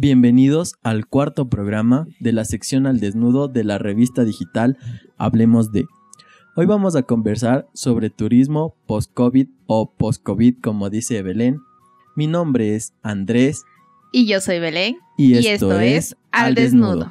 Bienvenidos al cuarto programa de la sección al desnudo de la revista digital Hablemos de. Hoy vamos a conversar sobre turismo post-COVID o post-COVID como dice Belén. Mi nombre es Andrés. Y yo soy Belén. Y esto, es Al desnudo.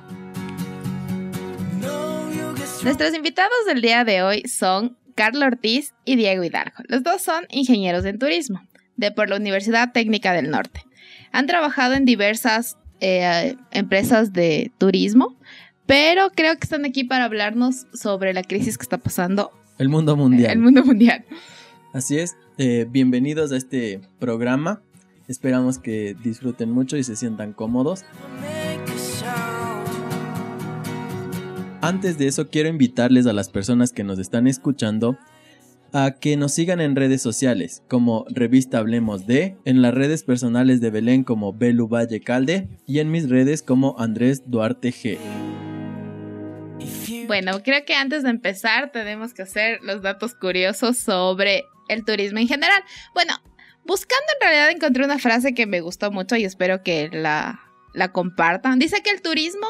Nuestros invitados del día de hoy son Carlos Ortiz y Diego Hidalgo. Los dos son ingenieros en turismo de por la Universidad Técnica del Norte. Han trabajado en diversas eh, empresas de turismo, pero creo que están aquí para hablarnos sobre la crisis que está pasando. El mundo mundial. El mundo mundial. Así es. Eh, bienvenidos a este programa. Esperamos que disfruten mucho y se sientan cómodos. Antes de eso quiero invitarles a las personas que nos están escuchando a que nos sigan en redes sociales como Revista Hablemos de, en las redes personales de Belén como Belu Valle Calde y en mis redes como Andrés Duarte G. Bueno, creo que antes de empezar tenemos que hacer los datos curiosos sobre el turismo en general. Bueno, buscando en realidad encontré una frase que me gustó mucho y espero que la, la compartan. Dice que el turismo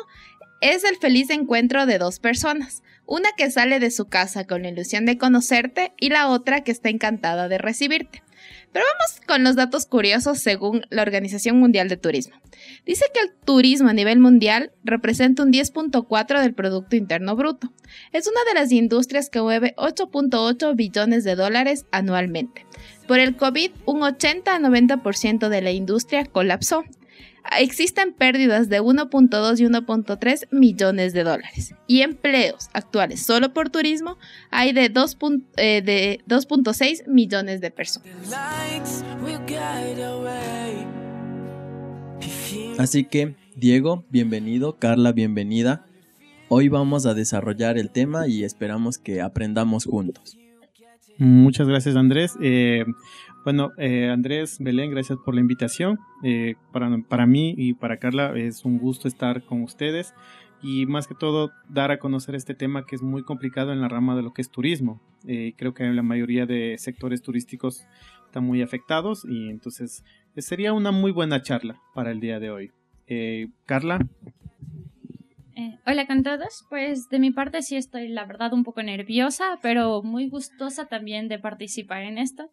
es el feliz encuentro de dos personas, una que sale de su casa con la ilusión de conocerte y la otra que está encantada de recibirte. Pero vamos con los datos curiosos según la Organización Mundial de Turismo. Dice que el turismo a nivel mundial representa un 10.4 del Producto Interno Bruto. Es una de las industrias que mueve 8.8 billones de dólares anualmente. Por el COVID, un 80 a 90% de la industria colapsó existen pérdidas de 1.2 y 1.3 millones de dólares. Y empleos actuales solo por turismo hay de 2.6 eh, millones de personas. Así que, Diego, bienvenido, Carla, bienvenida. Hoy vamos a desarrollar el tema y esperamos que aprendamos juntos. Muchas gracias Andrés. Eh, bueno, eh, Andrés, Belén, gracias por la invitación. Eh, para, para mí y para Carla es un gusto estar con ustedes y más que todo dar a conocer este tema que es muy complicado en la rama de lo que es turismo. Eh, creo que la mayoría de sectores turísticos están muy afectados y entonces sería una muy buena charla para el día de hoy. Carla. hola con todos, pues de mi parte sí estoy la verdad un poco nerviosa, pero muy gustosa también de participar en esto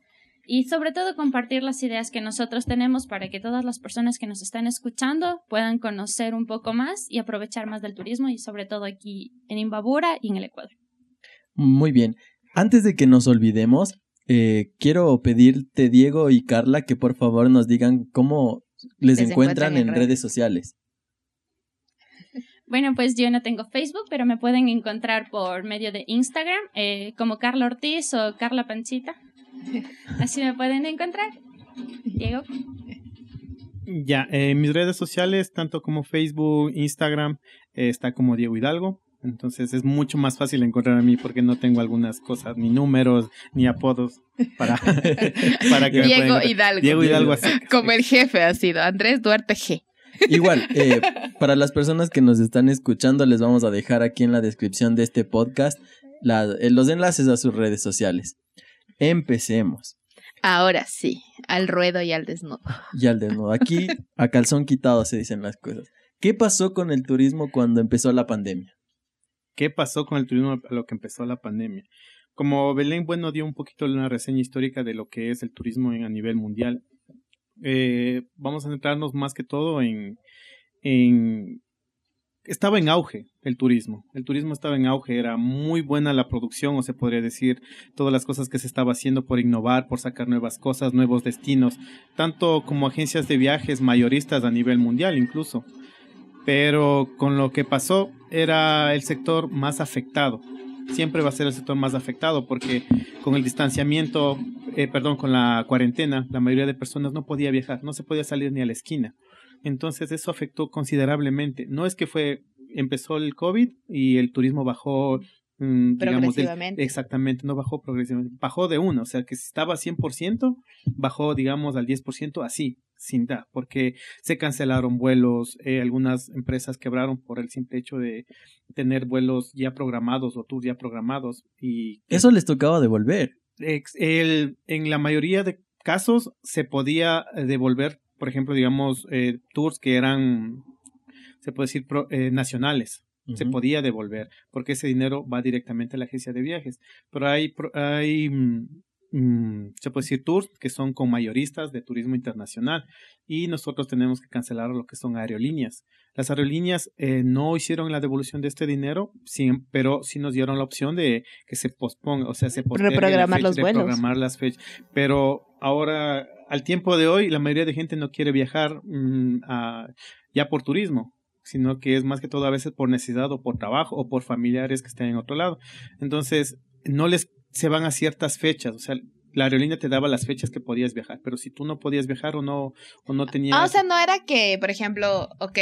y sobre todo compartir las ideas que nosotros tenemos para que todas las personas que nos están escuchando puedan conocer un poco más y aprovechar más del turismo y sobre todo aquí en Imbabura y en el Ecuador. Muy bien. Antes de que nos olvidemos, eh, quiero pedirte, Diego y Carla, que por favor nos digan cómo les, encuentran, en, redes. sociales. Bueno, pues yo no tengo Facebook, pero me pueden encontrar por medio de Instagram eh, como Carla Ortiz o Carla Panchita. Así me pueden encontrar. Diego. Ya, en mis redes sociales, tanto como Facebook, Instagram, eh, está como Diego Hidalgo. Entonces es mucho más fácil encontrar a mí porque no tengo algunas cosas, ni números, ni apodos para, para que Diego Hidalgo. Diego Hidalgo así. Como el jefe ha sido, Andrés Duarte G. Igual, eh, para las personas que nos están escuchando, les vamos a dejar aquí en la descripción de este podcast eh, los enlaces a sus redes sociales. Empecemos. Ahora sí, al ruedo y al desnudo. Y al desnudo. Aquí a calzón quitado se dicen las cosas. ¿Qué pasó con el turismo cuando empezó la pandemia? ¿Qué pasó con el turismo a lo que empezó la pandemia? Como Belén, bueno, dio un poquito una reseña histórica de lo que es el turismo a nivel mundial. Eh, vamos a centrarnos más que todo en, en estaba en auge el turismo. El turismo estaba en auge, era muy buena la producción, o se podría decir, todas las cosas que se estaba haciendo por innovar, por sacar nuevas cosas, nuevos destinos, tanto como agencias de viajes mayoristas a nivel mundial incluso. Pero con lo que pasó era el sector más afectado. Siempre va a ser el sector más afectado porque con el distanciamiento, eh, perdón, con la cuarentena, la mayoría de personas no podía viajar, no se podía salir ni a la esquina. Entonces eso afectó considerablemente. No es que fue, empezó el COVID y el turismo bajó, mm, digamos, exactamente, no bajó progresivamente, bajó de uno, o sea que si estaba 100%, bajó, digamos, al 10%, así, sin da, porque se cancelaron vuelos, eh, algunas empresas quebraron por el simple hecho de tener vuelos ya programados o tours ya programados y... Eso les tocaba devolver. El, en la mayoría de casos se podía devolver por ejemplo, digamos, eh, tours que eran, se puede decir, eh, nacionales. Se podía devolver porque ese dinero va directamente a la agencia de viajes. Pero hay, hay mm, Mm, se puede decir tours que son con mayoristas de turismo internacional y nosotros tenemos que cancelar lo que son aerolíneas. Las aerolíneas eh, no hicieron la devolución de este dinero, pero sí nos dieron la opción de que se posponga, o sea, se reprogramar los vuelos, reprogramar las fechas. Pero ahora, al tiempo de hoy, la mayoría de gente no quiere viajar mm, ya por turismo sino que es más que todo a veces por necesidad o por trabajo o por familiares que estén en otro lado. Entonces, no les se van a ciertas fechas, o sea, la aerolínea te daba las fechas que podías viajar, pero si tú no podías viajar o no o no tenías ah, o sea, no era que, por ejemplo, ok,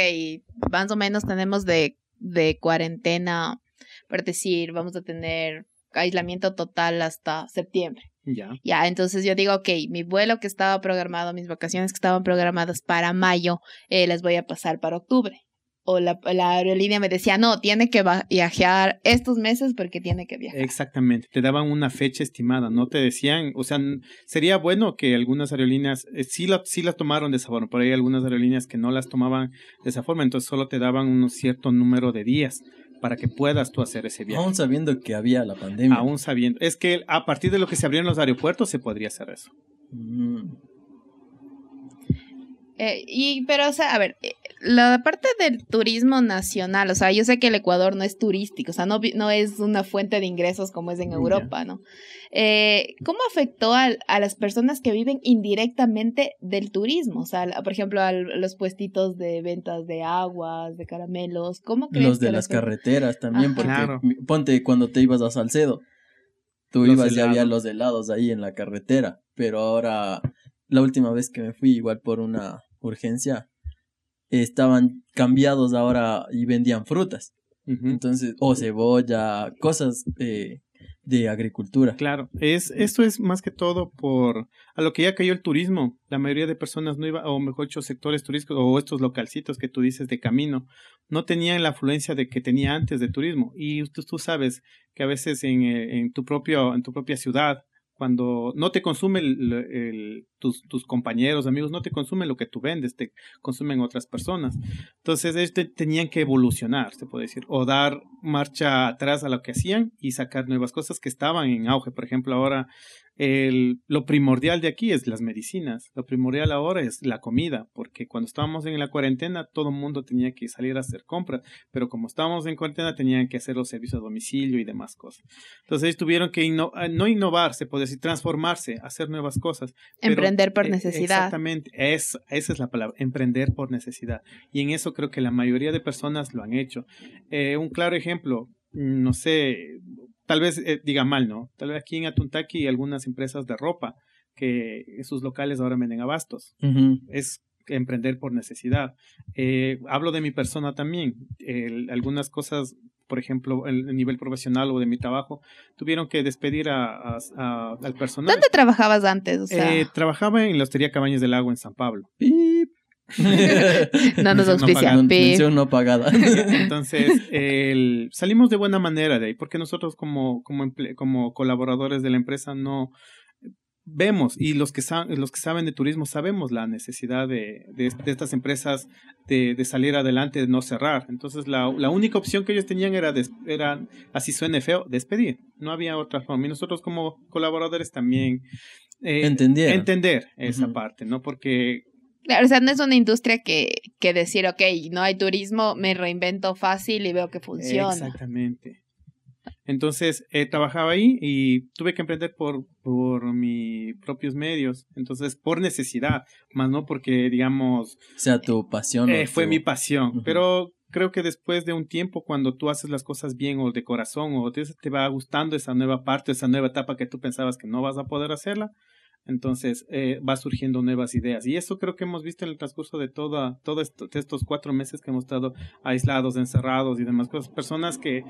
más o menos tenemos de de cuarentena, por decir, vamos a tener aislamiento total hasta septiembre. Ya. Ya, entonces yo digo, ok, mi vuelo que estaba programado, mis vacaciones que estaban programadas para mayo, eh, las voy a pasar para octubre o la, aerolínea me decía, no, tiene que viajar estos meses porque tiene que viajar. Exactamente, te daban una fecha estimada, no te decían, o sea, sería bueno que algunas aerolíneas eh, sí, la, sí las tomaron de esa forma, pero hay algunas aerolíneas que no las tomaban de esa forma, entonces solo te daban un cierto número de días para que puedas tú hacer ese viaje. Aún sabiendo que había la pandemia. Aún sabiendo. Es que a partir de lo que se abrieron los aeropuertos se podría hacer eso. Mm. Eh, y, pero, o sea, a ver, la parte del turismo nacional, o sea, yo sé que el Ecuador no es turístico, o sea, no, no es una fuente de ingresos como es en Europa, ¿no? Eh, ¿Cómo afectó a, a, las personas que viven indirectamente del turismo? O sea, por ejemplo, a los puestitos de ventas de aguas, de caramelos, ¿cómo crees Los de las carreteras también, porque ponte cuando te ibas a Salcedo, tú ibas y había los helados ahí en la carretera, pero ahora la última vez que me fui igual por una urgencia, estaban cambiados ahora y vendían frutas. Entonces, o cebolla, cosas de, de agricultura. Claro, es, esto es más que todo por a lo que ya cayó el turismo. La mayoría de personas no iba, o mejor dicho, sectores turísticos o estos localcitos que tú dices de camino, no tenían la afluencia de que tenía antes de turismo. Y tú, tú sabes que a veces en, eh, en, tu propio, en tu propia ciudad cuando no te consume el, tus, compañeros, amigos, no te consumen lo que tú vendes, te consumen otras personas. Entonces, ellos tenían que evolucionar, se puede decir, o dar marcha atrás a lo que hacían y sacar nuevas cosas que estaban en auge. Por ejemplo, ahora el, lo primordial de aquí es las medicinas, lo primordial ahora es la comida, porque cuando estábamos en la cuarentena todo el mundo tenía que salir a hacer compras, pero como estábamos en cuarentena tenían que hacer los servicios a domicilio y demás cosas. Entonces ellos tuvieron que ah, no innovar, se puede decir, transformarse, hacer nuevas cosas. Emprender por e, necesidad. Exactamente, es, esa es la palabra, emprender por necesidad. Y en eso creo que la mayoría de personas lo han hecho. Eh, un claro ejemplo, no sé, tal vez eh, diga mal, ¿no? Tal vez aquí en Atuntaki hay algunas empresas de ropa que sus locales ahora venden abastos. Es emprender por necesidad. Eh, hablo de mi persona también. algunas cosas, por ejemplo, el, nivel profesional o de mi trabajo, tuvieron que despedir a, al personal. ¿Dónde trabajabas antes? Eh, trabajaba en la Hostería Cabañas del Agua en San Pablo. no nos auspicia. No pagada. Entonces, el, salimos de buena manera de ahí, porque nosotros como, como, como colaboradores de la empresa no vemos y los que, los que saben de turismo sabemos la necesidad de, de, estas empresas de, de, salir adelante, de no cerrar. Entonces, la, la única opción que ellos tenían era, era, así suene feo, despedir. No había otra forma. Y nosotros como colaboradores también... Eh, entender esa parte, ¿no? Porque Claro, o sea, no es una industria que, que decir, ok, no hay turismo, me reinvento fácil y veo que funciona. Exactamente. Entonces, eh, trabajaba ahí y tuve que emprender por, por mis propios medios. Entonces, por necesidad, más no porque, digamos... Sea tu pasión. Eh, fue mi pasión. Pero creo que después de un tiempo, cuando tú haces las cosas bien o de corazón o te, te va gustando esa nueva parte, esa nueva etapa que tú pensabas que no vas a poder hacerla, entonces eh, va surgiendo nuevas ideas. Y eso creo que hemos visto en el transcurso de toda, todos estos cuatro meses que hemos estado aislados, encerrados y demás cosas. Personas que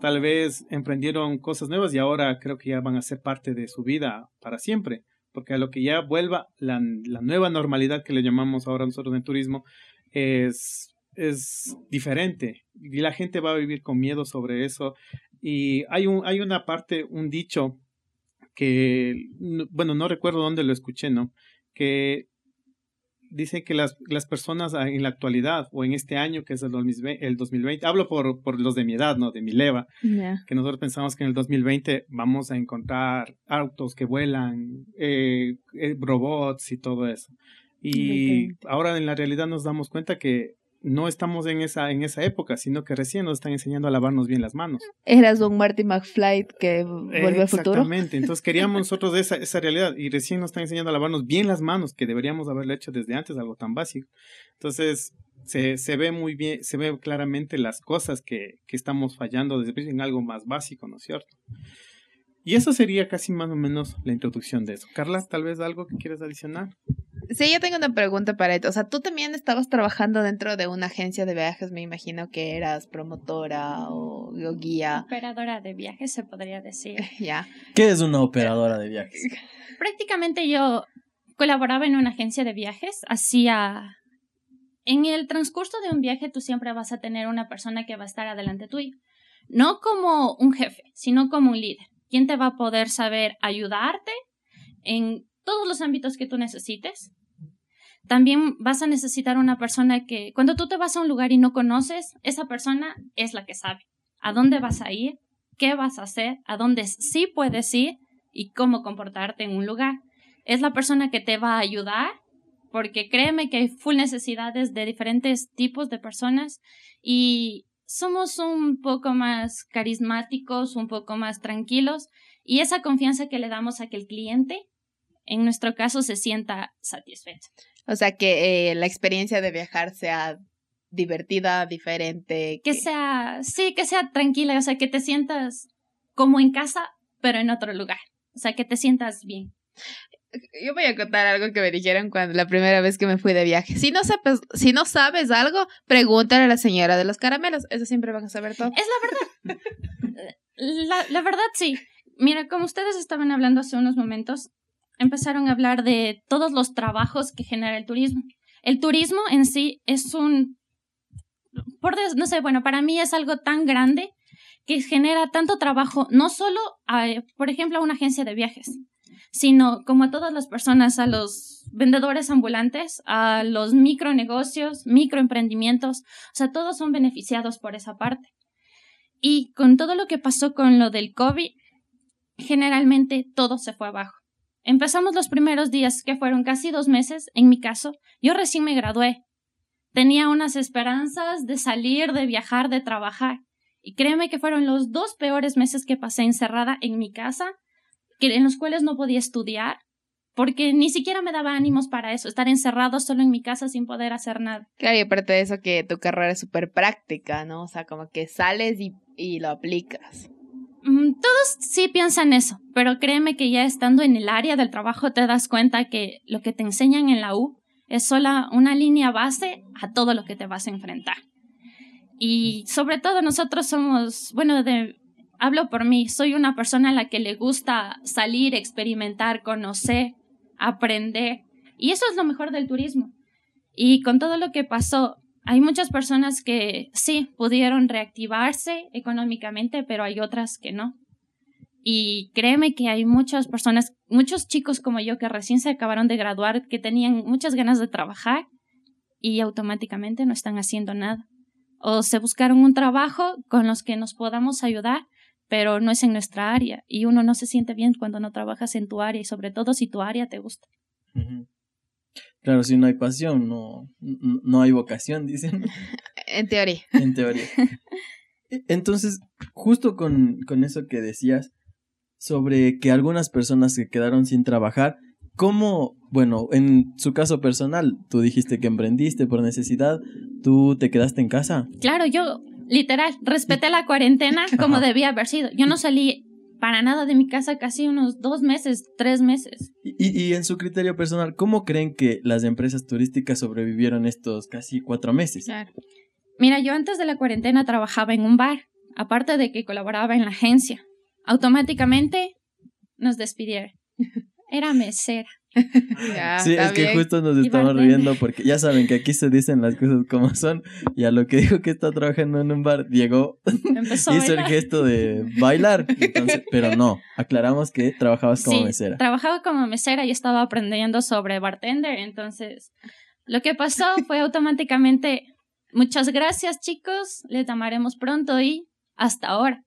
tal vez emprendieron cosas nuevas y ahora creo que ya van a ser parte de su vida para siempre. Porque a lo que ya vuelva la, la nueva normalidad que le llamamos ahora nosotros en turismo es, es diferente. Y la gente va a vivir con miedo sobre eso. Y hay, un, hay una parte, un dicho que, bueno, no recuerdo dónde lo escuché, ¿no? Que dice que las, las personas en la actualidad o en este año, que es el 2020, el 2020 hablo por, por los de mi edad, ¿no? De mi leva, que nosotros pensamos que en el 2020 vamos a encontrar autos que vuelan, eh, eh, robots y todo eso. Y ahora en la realidad nos damos cuenta que no estamos en esa, en esa época, sino que recién nos están enseñando a lavarnos bien las manos. Eras un Marty McFly que vuelve al futuro. Exactamente, entonces queríamos nosotros esa, esa realidad y recién nos están enseñando a lavarnos bien las manos, que deberíamos haberlo hecho desde antes, algo tan básico. Entonces, se, se ve muy bien, se ve claramente las cosas que, que estamos fallando desde en algo más básico, ¿no es cierto? Y eso sería casi más o menos la introducción de eso. Carla, tal vez algo que quieras adicionar. Sí, yo tengo una pregunta para esto. O sea, tú también estabas trabajando dentro de una agencia de viajes, me imagino que eras promotora o, guía. Operadora de viajes, se podría decir. ya. ¿Qué es una operadora de viajes? Prácticamente yo colaboraba en una agencia de viajes, hacía... En el transcurso de un viaje tú siempre vas a tener una persona que va a estar adelante tuyo. No como un jefe, sino como un líder. Quien te va a poder saber ayudarte en todos los ámbitos que tú necesites también vas a necesitar una persona que cuando tú te vas a un lugar y no conoces, esa persona es la que sabe a dónde vas a ir, qué vas a hacer, a dónde sí puedes ir y cómo comportarte en un lugar. Es la persona que te va a ayudar porque créeme que hay full necesidades de diferentes tipos de personas y somos un poco más carismáticos, un poco más tranquilos y esa confianza que le damos a que el cliente, en nuestro caso, se sienta satisfecho. O sea, que eh, la experiencia de viajar sea divertida, diferente. Que, sea, sí, que sea tranquila, o sea, que te sientas como en casa, pero en otro lugar. O sea, que te sientas bien. Yo voy a contar algo que me dijeron cuando la primera vez que me fui de viaje. Si no sabes, si no sabes algo, pregúntale a la señora de los caramelos. Eso siempre van a saber todo. Es la verdad. la, la verdad, sí. Mira, como ustedes estaban hablando hace unos momentos, empezaron a hablar de todos los trabajos que genera el turismo. El turismo en sí es un, por no sé, bueno, para mí es algo tan grande que genera tanto trabajo, no solo, a, por ejemplo, a una agencia de viajes, sino como a todas las personas, a los vendedores ambulantes, a los micronegocios, microemprendimientos, o sea, todos son beneficiados por esa parte. Y con todo lo que pasó con lo del COVID, generalmente todo se fue abajo. Empezamos los primeros días, que fueron casi dos meses, en mi caso, yo recién me gradué. Tenía unas esperanzas de salir, de viajar, de trabajar. Y créeme que fueron los dos peores meses que pasé encerrada en mi casa, que, en los cuales no podía estudiar, porque ni siquiera me daba ánimos para eso, estar encerrado solo en mi casa sin poder hacer nada. Claro, y aparte de eso que tu carrera es súper práctica, ¿no? O sea, como que sales y, y lo aplicas. Mm, todos sí piensan eso, pero créeme que ya estando en el área del trabajo te das cuenta que lo que te enseñan en la U es sola una línea base a todo lo que te vas a enfrentar. Y sobre todo nosotros somos, bueno, de, hablo por mí, soy una persona a la que le gusta salir, experimentar, conocer, aprender. Y eso es lo mejor del turismo. Y con todo lo que pasó, hay muchas personas que sí pudieron reactivarse económicamente, pero hay otras que no. Y créeme que hay muchas personas, muchos chicos como yo que recién se acabaron de graduar, que tenían muchas ganas de trabajar y automáticamente no están haciendo nada. O se buscaron un trabajo con los que nos podamos ayudar, pero no es en nuestra área. Y uno no se siente bien cuando no trabajas en tu área y sobre todo si tu área te gusta. Claro, si no hay pasión, no, no hay vocación, dicen. En teoría. En teoría. E, entonces, justo con, con eso que decías sobre que algunas personas se quedaron sin trabajar, ¿cómo, bueno, en su caso personal, tú dijiste que emprendiste por necesidad, tú te quedaste en casa? Claro, yo literal respeté la cuarentena como debía haber sido. Yo no salí para nada de mi casa casi unos dos meses, tres meses. Y, y, en su criterio personal, ¿cómo creen que las empresas turísticas sobrevivieron estos casi cuatro meses? Claro. Mira, yo antes de la cuarentena trabajaba en un bar, aparte de que colaboraba en la agencia. Automáticamente nos despidieron. Era mesera. sí, es que justo nos estamos riendo porque ya saben que aquí se dicen las cosas como son. Y a lo que dijo que está trabajando en un bar, Diego hizo el gesto de bailar, pero no, aclaramos que trabajabas como mesera. Trabajaba como mesera y estaba aprendiendo sobre bartender, entonces Lo que pasó fue automáticamente, muchas gracias chicos, les llamaremos pronto y hasta ahora.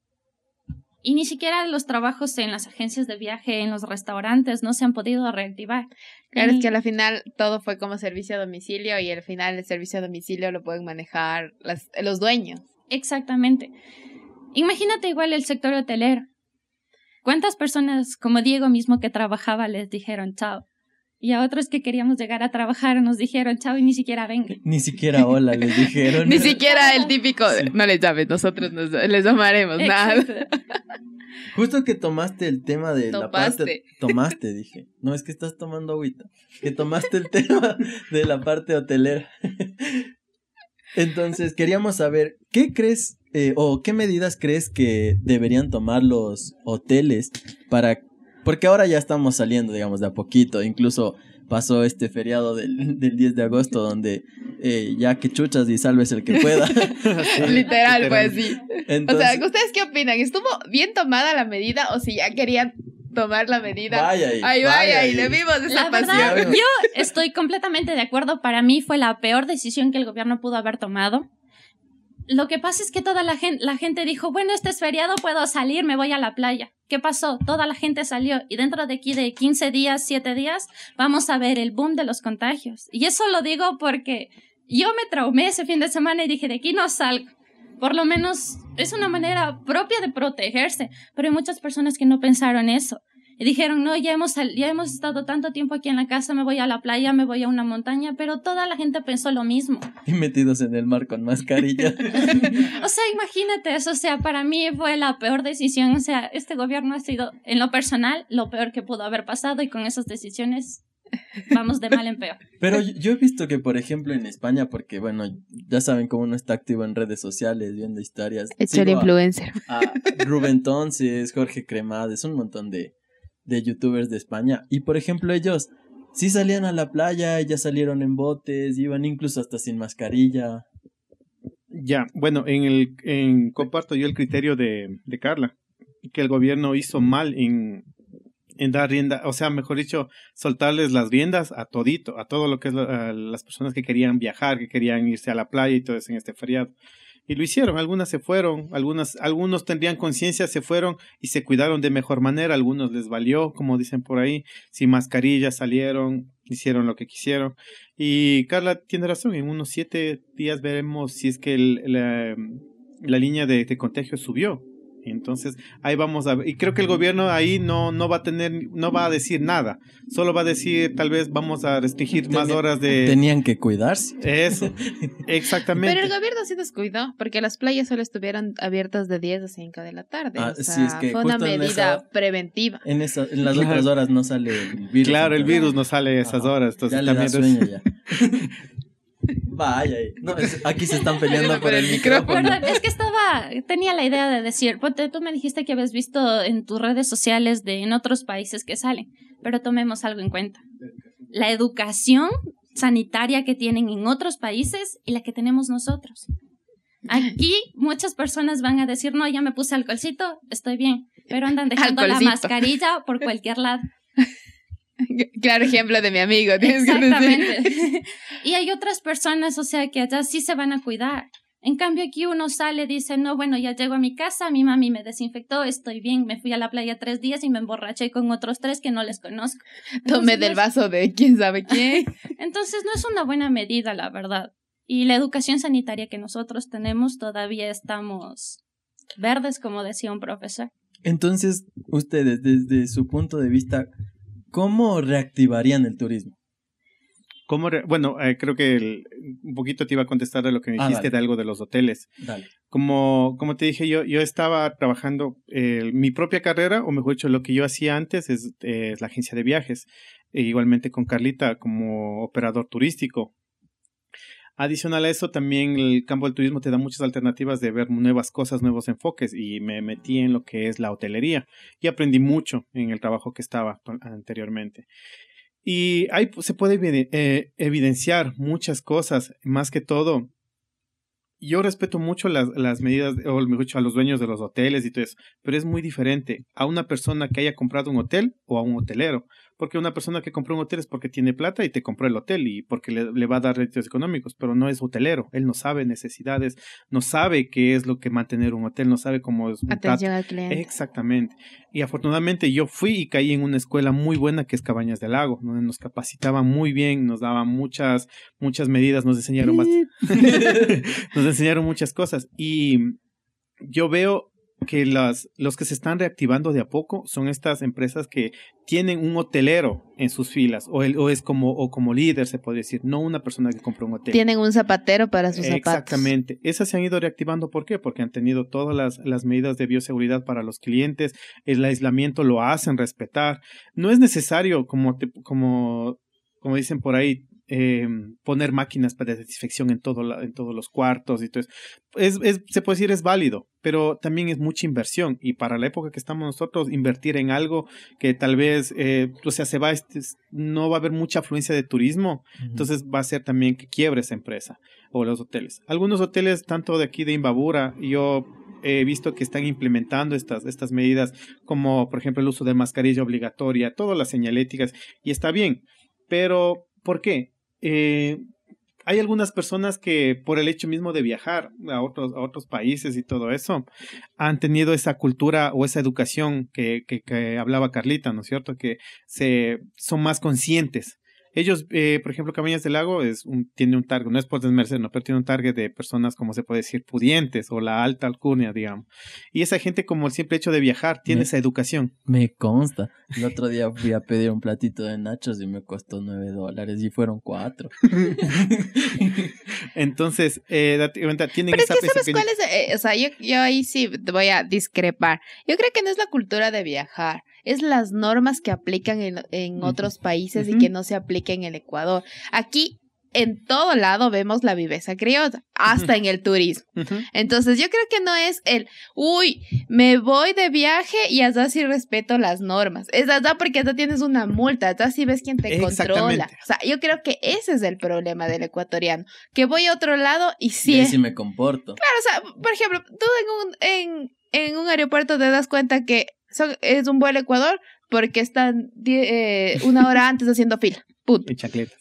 Y ni siquiera los trabajos en las agencias de viaje, en los restaurantes, no se han podido reactivar. Claro, es que al final todo fue como servicio a domicilio y al final el servicio a domicilio lo pueden manejar las, los dueños. Exactamente. Imagínate igual el sector hotelero. ¿Cuántas personas, como Diego mismo que trabajaba, les dijeron chao? Y a otros que queríamos llegar a trabajar nos dijeron chao y ni siquiera vengan. Ni siquiera hola les dijeron. Ni siquiera el típico, Sí. no les llames, nosotros nos- les llamaremos, nada. Justo que tomaste el tema de la parte... Tomaste, dije. No, es que estás tomando agüita. Que tomaste el tema de la parte hotelera. Entonces, queríamos saber, ¿qué crees eh, o qué medidas crees que deberían tomar los hoteles para... Porque ahora ya estamos saliendo, digamos, de a poquito. Incluso pasó este feriado del, del 10 de agosto donde eh, ya que chuchas y salves el que pueda. Literal, pues sí. O sea, ¿ustedes qué opinan? ¿Estuvo bien tomada la medida o si ya querían tomar la medida? vaya ahí, Ahí vaya, y ahí. le vimos esa La pasión. verdad, pasión. yo estoy completamente de acuerdo. Para mí fue la peor decisión que el gobierno pudo haber tomado. Lo que pasa es que toda la gente, la gente dijo, bueno, este es feriado, puedo salir, me voy a la playa. ¿Qué pasó? Toda la gente salió y dentro de aquí de 15 días, 7 días, vamos a ver el boom de los contagios. Y eso lo digo porque yo me traumé ese fin de semana y dije, de aquí no salgo. Por lo menos es una manera propia de protegerse, pero hay muchas personas que no pensaron eso. Y dijeron, no, ya hemos, ya hemos estado tanto tiempo aquí en la casa, me voy a la playa, me voy a una montaña, pero toda la gente pensó lo mismo. Y metidos en el mar con mascarilla. O sea, imagínate eso, o sea, para mí fue la peor decisión, o sea, este gobierno ha sido, en lo personal, lo peor que pudo haber pasado y con esas decisiones vamos de mal en peor. Pero yo, he visto que, por ejemplo, en España, porque bueno, ya saben cómo uno está activo en redes sociales, viendo historias. Hecho el sigo a- influencer. a Rubén Entonces, Jorge Cremades, un montón de, de youtubers de España. Y por ejemplo, ellos sí salían a la playa, ya salieron en botes, iban incluso hasta sin mascarilla. Ya, bueno, en el en comparto yo el criterio de, de Carla, que el gobierno hizo mal en, en dar rienda, o sea, mejor dicho, soltarles las riendas a todito, a todo lo que es la- las personas que querían viajar, que querían irse a la playa y todo eso en este feriado. Y lo hicieron, algunas se fueron, algunas, algunos tendrían conciencia, se fueron y se cuidaron de mejor manera, algunos les valió, como dicen por ahí, sin mascarilla salieron, hicieron lo que quisieron. Y Carla tiene razón, en unos siete días veremos si es que la, la línea de, de contagio subió. Entonces, ahí vamos a ver. Y creo que el gobierno ahí no, no va a tener, no va a decir nada. Solo va a decir, tal vez vamos a restringir más horas de... Tenían que cuidarse. Eso, exactamente. Pero el gobierno sí descuidó, porque las playas solo estuvieron abiertas de 10 a 5 de la tarde. Ah, o sea, sí, es que fue una medida esa- preventiva. En, esa, en las Claro. otras horas no sale el virus. Claro, el virus no sale esas Ajá. horas. Entonces ya le da también es- sueño ya. Vaya, eh. no, es- aquí se están peleando por el micrófono. Perdón, es que estaba, tenía la idea de decir, ponte, tú me dijiste que habías visto en tus redes sociales de en otros países que salen, pero tomemos algo en cuenta. La educación sanitaria que tienen en otros países y la que tenemos nosotros. Aquí muchas personas van a decir, no, ya me puse alcoholcito, estoy bien, pero andan dejando la mascarilla por cualquier lado. Claro ejemplo de mi amigo. tienes que decir. Exactamente. y hay otras personas, o sea, que allá sí se van a cuidar. En cambio, aquí uno sale, dice, no, bueno, ya llego a mi casa, mi mami me desinfectó, estoy bien, me fui a la playa tres días y me emborraché con otros tres que no les conozco. Tomé del vaso de quién sabe quién. Entonces, no es una buena medida, la verdad. Y la educación sanitaria que nosotros tenemos todavía estamos verdes, como decía un profesor. Entonces, ustedes, desde su punto de vista, ¿cómo reactivarían el turismo? ¿Cómo re- bueno, eh, creo que el- un poquito te iba a contestar de lo que me Ah, dijiste de algo de los hoteles. Dale. Como, como te dije, yo, yo estaba trabajando eh, mi propia carrera, o mejor dicho, lo que yo hacía antes es, eh, es la agencia de viajes, e igualmente con Carlita como operador turístico. Adicional a eso, también el campo del turismo te da muchas alternativas de ver nuevas cosas, nuevos enfoques, y me metí en lo que es la hotelería y aprendí mucho en el trabajo que estaba anteriormente. Y ahí se puede eh, evidenciar muchas cosas, más que todo, yo respeto mucho las, las medidas, o mejor dicho, a los dueños de los hoteles y todo eso, pero es muy diferente a una persona que haya comprado un hotel o a un hotelero, Porque una persona que compró un hotel es porque tiene plata y te compró el hotel y porque le, va a dar réditos económicos, pero no es hotelero. Él no sabe necesidades, no sabe qué es lo que mantener un hotel, no sabe cómo es un Atención al cliente. Exactamente. Y afortunadamente yo fui y caí en una escuela muy buena que es Cabañas del Lago, donde nos capacitaban muy bien, nos daban muchas, muchas medidas, nos enseñaron más. nos enseñaron muchas cosas. Y yo veo que las, los que se están reactivando de a poco son estas empresas que tienen un hotelero en sus filas o, o es como o como líder se puede decir, no una persona que compró un hotel. Tienen un zapatero para sus zapatos. Exactamente. Esas se han ido reactivando ¿por qué? Porque han tenido todas las, las medidas de bioseguridad para los clientes, el aislamiento lo hacen respetar. No es necesario como como como dicen por ahí, eh, poner máquinas para desinfección en, todo en todos los cuartos y todo eso. Es, es, se puede decir es válido, pero también es mucha inversión y para la época que estamos nosotros, invertir en algo que tal vez, eh, o sea, se va, este, no va a haber mucha afluencia de turismo, entonces va a ser también que quiebre esa empresa o los hoteles. Algunos hoteles, tanto de aquí de Imbabura, yo he visto que están implementando estas, estas medidas, como por ejemplo el uso de mascarilla obligatoria, todas las señaléticas, y está bien, pero ¿por qué? Eh, hay algunas personas que por el hecho mismo de viajar a otros, a otros países y todo eso, han tenido esa cultura o esa educación que, que, que hablaba Carlita, ¿no es cierto? Que se, son más conscientes ellos, eh, por ejemplo, Cabañas del Lago es un, tiene un target, no es por desmerecer, no, pero tiene un target de personas, como se puede decir, pudientes o la alta alcurnia, digamos. Y esa gente, como el simple hecho de viajar, tiene esa educación. Me consta. El otro día fui a pedir un platito de nachos y me costó nueve dólares y fueron cuatro. Entonces, eh, tienen pero es que ¿sabes cuál es? Eh, o sea, yo, yo ahí sí voy a discrepar. Yo creo que no es la cultura de viajar es las normas que aplican en, en otros países y que no se aplican en el Ecuador. Aquí en todo lado vemos la viveza criolla, hasta en el turismo. Entonces yo creo que no es el, uy, me voy de viaje y allá sí respeto las normas. Es allá porque allá tienes una multa, allá sí ves quién te controla. O sea, yo creo que ese es el problema del ecuatoriano, que voy a otro lado y sí... Y si me comporto. Claro, o sea, por ejemplo, tú en un, en, en un aeropuerto te das cuenta que es un vuelo Ecuador porque están eh, una hora antes haciendo fila. Punto. Y chacletas.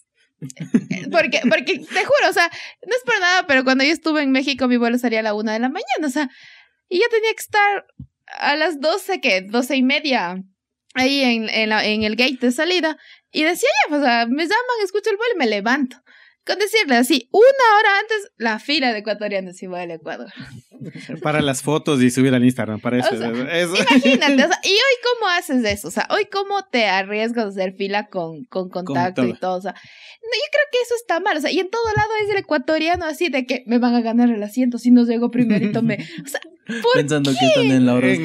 Porque, porque te juro, o sea, no es por nada, pero cuando yo estuve en México, mi vuelo salía a la una de la mañana, o sea, y yo tenía que estar a las doce, ¿qué? Doce y media, ahí en, en, la, en el gate de salida. Y decía, ya, pues, o sea, me llaman, escucho el vuelo y me levanto. Con decirle así, una hora antes, la fila de ecuatorianos iba al Ecuador. Para las fotos y subir al Instagram, para eso. Imagínate, o sea, ¿y hoy cómo haces eso? O sea, hoy cómo te arriesgas a hacer fila con, con contacto y todo. O sea, no, yo creo que eso está mal. O sea, y en todo lado es el ecuatoriano así de que me van a ganar el asiento si no llego primerito. Me, o sea, Pensando que están en la Orozco.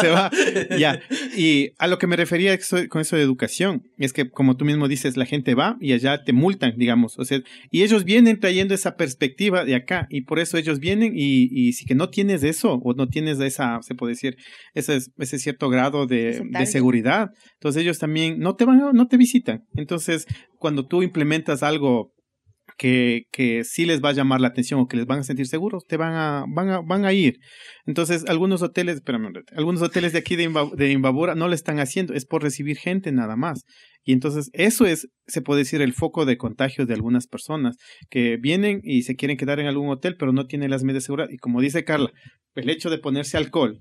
se va. Ya. Y a lo que me refería con eso de educación, es que como tú mismo dices, la gente va y allá te multan, digamos. O sea, y ellos vienen trayendo esa perspectiva de acá y por eso ellos vienen y, y si que no tienes eso o no tienes esa, se puede decir, ese, ese cierto grado de, de seguridad, entonces ellos también no te van, no te visitan. Entonces, cuando tú implementas algo que, que sí les va a llamar la atención o que les van a sentir seguros, te van a, van a, van a ir. Entonces, algunos hoteles, espérame, algunos hoteles de aquí de, de Imbabura no lo están haciendo, es por recibir gente nada más. Y entonces, eso es, se puede decir, el foco de contagio de algunas personas que vienen y se quieren quedar en algún hotel, pero no tienen las medidas de seguridad. Y como dice Carla, el hecho de ponerse alcohol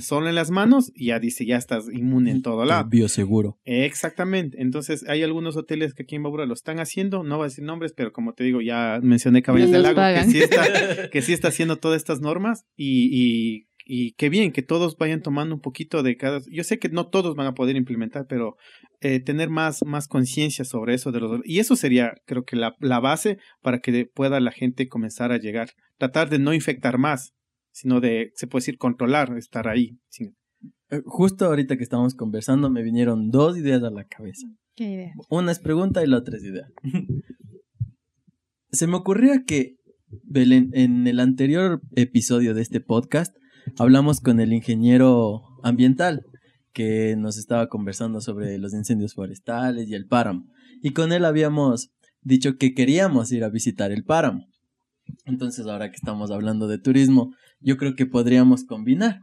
solo en las manos y ya dice, ya estás inmune en todo lado. Bioseguro. Exactamente. Entonces, hay algunos hoteles que aquí en Babura lo están haciendo, no voy a decir nombres, pero como te digo, ya mencioné Caballos del Lago, que sí, está, que sí está haciendo todas estas normas y, y, y qué bien que todos vayan tomando un poquito de cada... Yo sé que no todos van a poder implementar, pero eh, tener más, más conciencia sobre eso de los... Y eso sería, creo que la, la base para que pueda la gente comenzar a llegar. Tratar de no infectar más, sino de, se puede decir, controlar, estar ahí. Eh, justo ahorita que estamos conversando me vinieron dos ideas a la cabeza. ¿Qué idea? Una es pregunta y la otra es idea. se me ocurría que, Belén, en el anterior episodio de este podcast, hablamos con el ingeniero ambiental que nos estaba conversando sobre los incendios forestales y el páramo. Y con él habíamos dicho que queríamos ir a visitar el páramo. Entonces, ahora que estamos hablando de turismo, yo creo que podríamos combinar.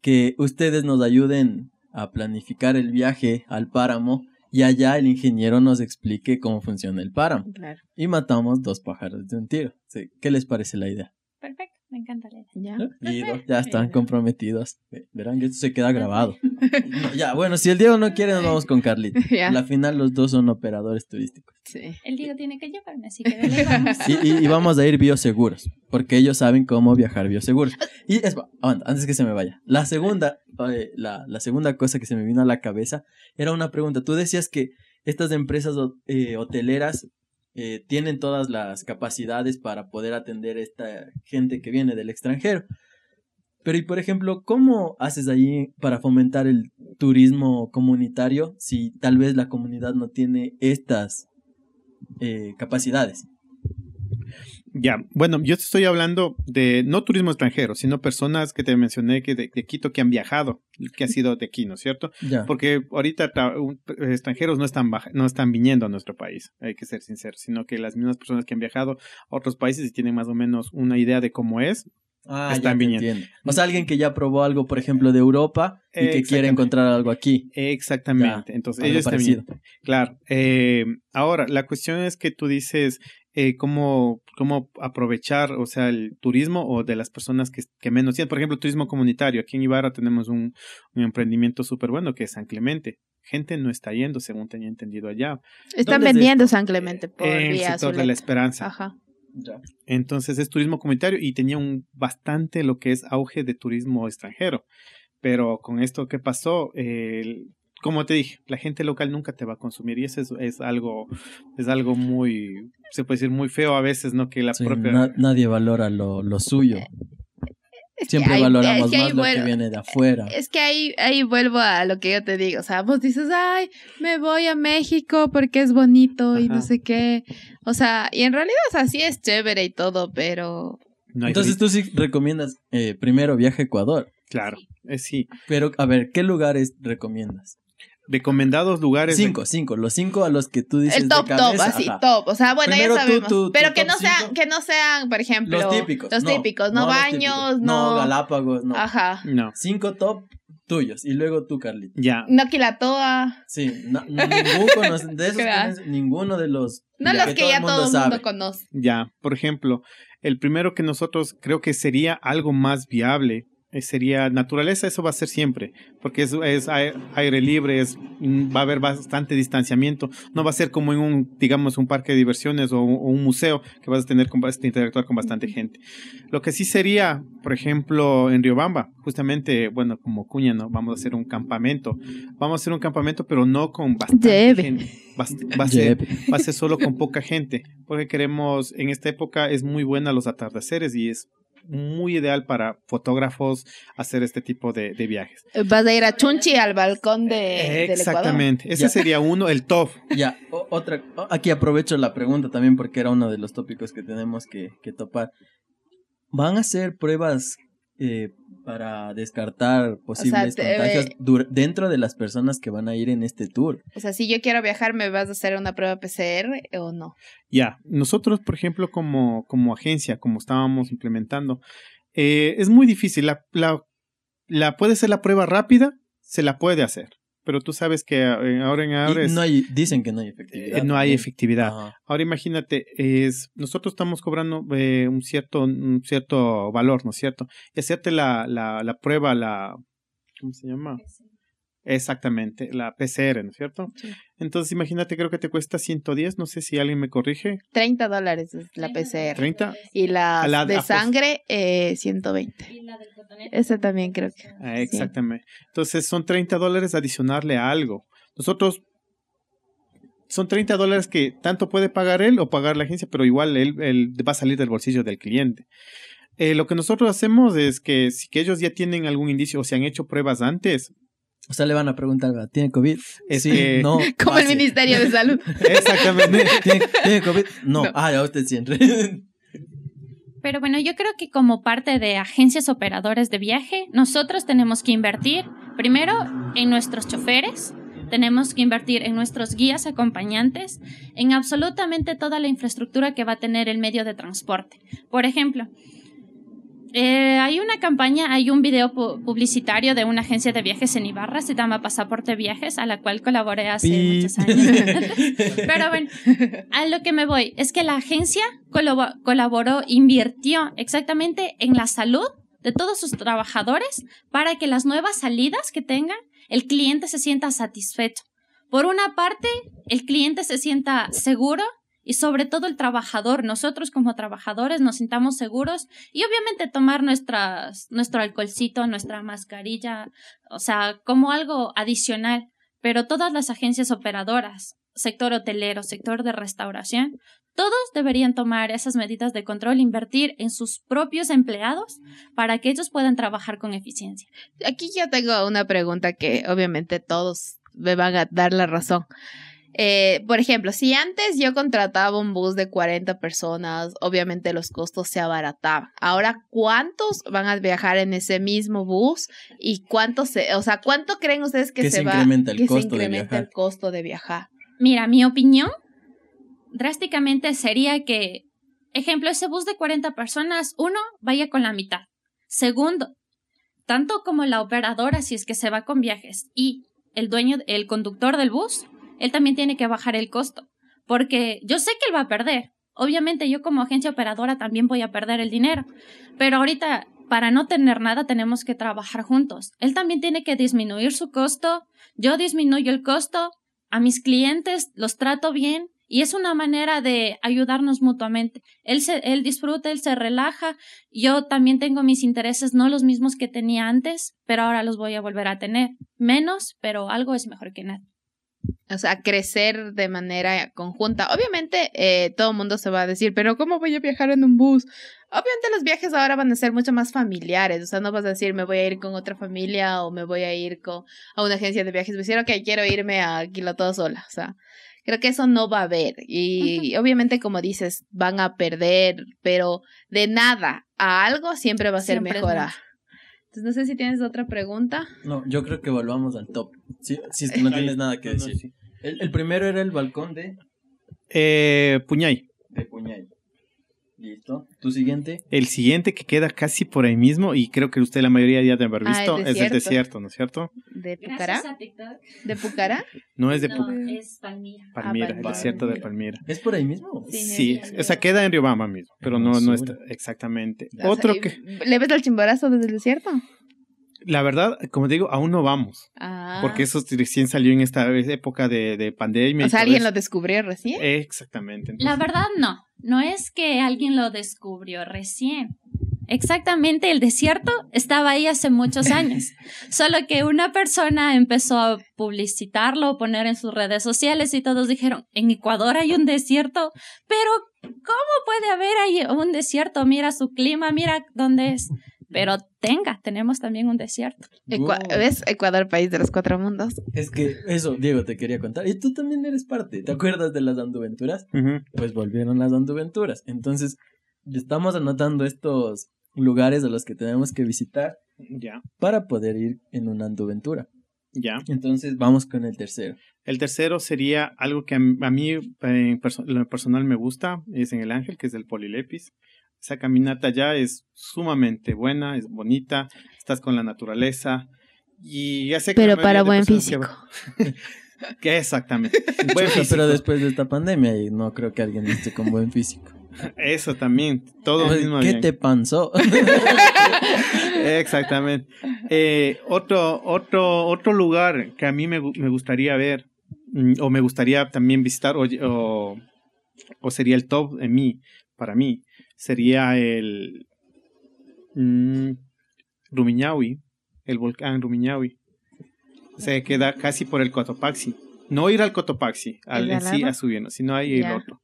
Que ustedes nos ayuden a planificar el viaje al páramo y allá el ingeniero nos explique cómo funciona el páramo. Claro. Y matamos dos pájaros de un tiro. ¿Qué les parece la idea? Perfecto, me encanta la idea. Ya. Perfecto. ya están comprometidos. Ve- Verán que esto se queda grabado. No, ya, bueno, si el Diego no quiere, nos vamos con Carlita. Ya. La final los dos son operadores turísticos. Sí. El Diego tiene que llevarme, así que dale, vamos. Y, y- y vamos a ir bioseguros, porque ellos saben cómo viajar bioseguros. Y es, antes que se me vaya. La segunda, eh, la, la segunda cosa que se me vino a la cabeza era una pregunta. Tú decías que estas empresas eh, hoteleras eh, tienen todas las capacidades para poder atender a esta gente que viene del extranjero. Pero, y por ejemplo, ¿cómo haces ahí para fomentar el turismo comunitario si tal vez la comunidad no tiene estas eh, capacidades? Ya, bueno, yo te estoy hablando de no turismo extranjero, sino personas que te mencioné que de, de Quito que han viajado, que ha sido de aquí, ¿no es cierto? Ya. Porque ahorita extranjeros no están no están viniendo a nuestro país, hay que ser sinceros, sino que las mismas personas que han viajado a otros países y tienen más o menos una idea de cómo es, Ah, están viniendo. O sea, alguien que ya probó algo, por ejemplo, de Europa y que quiere encontrar algo aquí. Exactamente. Entonces, ellos también. Claro. Eh, ahora, la cuestión es que tú dices eh, cómo, cómo aprovechar, o sea, el turismo o de las personas que, que menos tienen. Por ejemplo, turismo comunitario. Aquí en Ibarra tenemos un, un emprendimiento súper bueno que es San Clemente. Gente no está yendo, según tenía entendido allá. Están ¿Dónde es vendiendo San Clemente por en el vía sector de la esperanza. Ajá. Ya. Entonces es turismo comunitario y tenía un bastante lo que es auge de turismo extranjero. Pero con esto que pasó, el- como te dije, la gente local nunca te va a consumir y eso es, es algo, es algo muy, se puede decir muy feo a veces, ¿no? Que la Sí, propia na- nadie valora lo, lo suyo. Es que Siempre valoramos es que ahí más lo que viene de afuera. Es que ahí, ahí vuelvo a lo que yo te digo. O sea, vos dices, ay, me voy a México porque es bonito y no sé qué. O sea, y en realidad, o sea, sí es chévere y todo, pero no Entonces tú sí recomiendas eh, primero viaje a Ecuador. claro, eh, sí, Pero, a ver, ¿qué lugares recomiendas? Recomendados lugares. de- Cinco, cinco. Los cinco a los que tú dices el top, de top, así, ajá. top. O sea, bueno, Primero ya sabemos. tú, pero que no sean, cinco. que no sean, por ejemplo, Los típicos. Los típicos, no, baños, típicos. no. No, Galápagos, no. Ajá. No, Cinco top tuyos. Y luego tú, Carlita. ya. No Quilatoa. Sí, no- conoce- de esos men- ninguno de los No los que todo ya el mundo todo el mundo conoce. Ya, por ejemplo, el primero que nosotros creo que sería algo más viable sería naturaleza, eso va a ser siempre, porque es, es aire, libre, es, mm, va a haber bastante distanciamiento, no va a ser como en un, digamos, un parque de diversiones o, un- o un museo que vas a tener que interactuar con bastante gente. Lo que sí sería, por ejemplo, en Riobamba, justamente, bueno, como cuña, ¿no? Vamos a hacer un campamento, vamos a hacer un campamento, pero no con bastante gente, Bast- va a ser va a ser solo con poca gente, porque queremos, en esta época es muy buena los atardeceres y es muy ideal para fotógrafos hacer este tipo de, de viajes. Vas a ir a Chunchi al balcón de, del Ecuador. Exactamente, ese Ya. sería uno, el top. Ya, o- otra, aquí aprovecho la pregunta también porque era uno de los tópicos que tenemos que, que topar. ¿Van a hacer pruebas eh, para descartar posibles te- contagios dur- dentro de las personas que van a ir en este tour? O sea, si yo quiero viajar, ¿me vas a hacer una prueba PCR o no? Ya, nosotros, por ejemplo, como, como agencia, como estábamos implementando, eh, es muy difícil. La, la, la puede ser la prueba rápida, se la puede hacer, pero tú sabes que eh, ahora en ahora Y es- no hay, dicen que no hay efectividad. eh, no hay efectividad. Ajá. Ahora imagínate, es, nosotros estamos cobrando eh, un cierto, un cierto valor, ¿no es cierto? Y hacerte la, la, la prueba, la, ¿cómo se llama? Exactamente, la PCR, ¿no es cierto? Sí. Entonces imagínate, creo que te cuesta 110, no sé si alguien me corrige, 30 dólares es la PCR. 30. Y la, de sangre, eh, 120. Y la del cotonete. Esa también creo que. Ah, exactamente. Entonces son 30 dólares adicionarle a algo. Nosotros son 30 dólares que tanto puede pagar él o pagar la agencia, pero igual él, él va a salir del bolsillo del cliente. Eh, lo que nosotros hacemos es que si que ellos ya tienen algún indicio o se han hecho pruebas antes, O sea, le van a preguntar, ¿tiene COVID? Es sí, que- no. Como el. Ministerio de Salud. exactamente. ¿Tiene, tiene COVID? No. No. Ah, ya usted siempre. Pero bueno, yo creo que como parte de agencias operadoras de viaje, nosotros tenemos que invertir primero en nuestros choferes, tenemos que invertir en nuestros guías acompañantes, en absolutamente toda la infraestructura que va a tener el medio de transporte. Por ejemplo, Eh, hay una campaña, hay un video pu- publicitario de una agencia de viajes en Ibarra, se llama Pasaporte Viajes, a la cual colaboré hace muchos años. Pero bueno, a lo que me voy es que la agencia colabo- colaboró, invirtió exactamente en la salud de todos sus trabajadores para que las nuevas salidas que tengan, el cliente se sienta satisfecho. Por una parte, el cliente se sienta seguro y sobre todo el trabajador, nosotros como trabajadores nos sintamos seguros y obviamente tomar nuestras, nuestro alcoholcito, nuestra mascarilla, o sea, como algo adicional. Pero todas las agencias operadoras, sector hotelero, sector de restauración, todos deberían tomar esas medidas de control, invertir en sus propios empleados para que ellos puedan trabajar con eficiencia. Aquí yo tengo una pregunta que obviamente todos me van a dar la razón. Eh, por ejemplo, si antes yo contrataba un bus de 40 personas, obviamente los costos se abarataban. Ahora, ¿cuántos van a viajar en ese mismo bus? ¿Y cuánto se, o sea, cuánto creen ustedes que, Que se, se va incrementa el que costo se de incrementa viajar? el costo de viajar? Mira, mi opinión drásticamente sería que, ejemplo, ese bus de 40 personas, uno, vaya con la mitad. Segundo, tanto como la operadora, si es que se va con viajes, y el dueño, el conductor del bus, él también tiene que bajar el costo. Porque yo sé que él va a perder. Obviamente yo como agencia operadora también voy a perder el dinero. Pero ahorita, para no tener nada, tenemos que trabajar juntos. Él también tiene que disminuir su costo. Yo disminuyo el costo. A mis clientes los trato bien. Y es una manera de ayudarnos mutuamente. Él, se, él disfruta, él se relaja. Yo también tengo mis intereses, no los mismos que tenía antes, pero ahora los voy a volver a tener. Menos, pero algo es mejor que nada. O sea, crecer de manera conjunta. Obviamente, eh, todo el mundo se va a decir, pero ¿cómo voy a viajar en un bus? Obviamente los viajes ahora van a ser mucho más familiares. O sea, no vas a decir, me voy a ir con otra familia o me voy a ir con, a una agencia de viajes. Me decir, ok, quiero irme a Quilotó sola. O sea, creo que eso no va a haber. Y obviamente, como dices, van a perder, pero de nada a algo siempre va a ser Siempre mucho. Entonces, no sé si tienes otra pregunta. No, yo creo que volvamos al top. Si, si es que no tienes nada que decir. sí. El, el primero era el balcón de, Eh, Puñay. de Puñay. Listo. Tu siguiente. El siguiente que queda casi por ahí mismo, y creo que usted la mayoría ya debe haber Ah, el visto, es el desierto. ¿no es cierto? ¿De Pucará? ¿De Pucará? No es de No, es Palmira. Palmira, el Palmira. desierto de Palmira. ¿Es por ahí mismo? Sí. Sí, o sea, queda en Riobamba mismo, pero no, no está exactamente. Otro O sea, que, ¿Le ves el chimborazo desde el desierto? La verdad, como digo, aún no vamos, Ah. porque eso recién salió en esta época de, de pandemia. O sea, alguien eso. lo descubrió recién. Exactamente. La verdad no, no es que alguien lo descubrió recién. Exactamente, el desierto estaba ahí hace muchos años, solo que una persona empezó a publicitarlo, poner en sus redes sociales y todos dijeron, en Ecuador hay un desierto, pero ¿cómo puede haber ahí un desierto? Mira su clima, mira dónde es. Pero tenga, tenemos también un desierto. Wow. ¿Ves? Ecuador, país de los cuatro mundos. Es que eso, Diego, te quería contar. Y tú también eres parte. ¿Te acuerdas de las anduventuras? Pues volvieron las anduventuras. Entonces, estamos anotando estos lugares a los que tenemos que visitar Ya, para poder ir en una anduventura. ya. Entonces, vamos con el tercero. El tercero sería algo que a, mí en perso- en lo personal me gusta, es en el Ángel, que es el Polilepis. Esa caminata ya es sumamente buena, es bonita, estás con la naturaleza y ya sé que Pero para buen que físico. que exactamente. buen físico. Pero después de esta pandemia, y no creo que alguien esté con buen físico. Eso también, todo Pues, mismo ¿Qué bien. te pasó? Exactamente. Eh, otro, otro, otro lugar que a mí me, me gustaría ver, mm, o me gustaría también visitar, o, o, o sería el top en mí, para mí, sería el mm, Rumiñahui, el volcán Rumiñahui. O sea, queda casi por el Cotopaxi. No ir al Cotopaxi, al, ¿El de en sí a subirnos, sino Ya. el otro.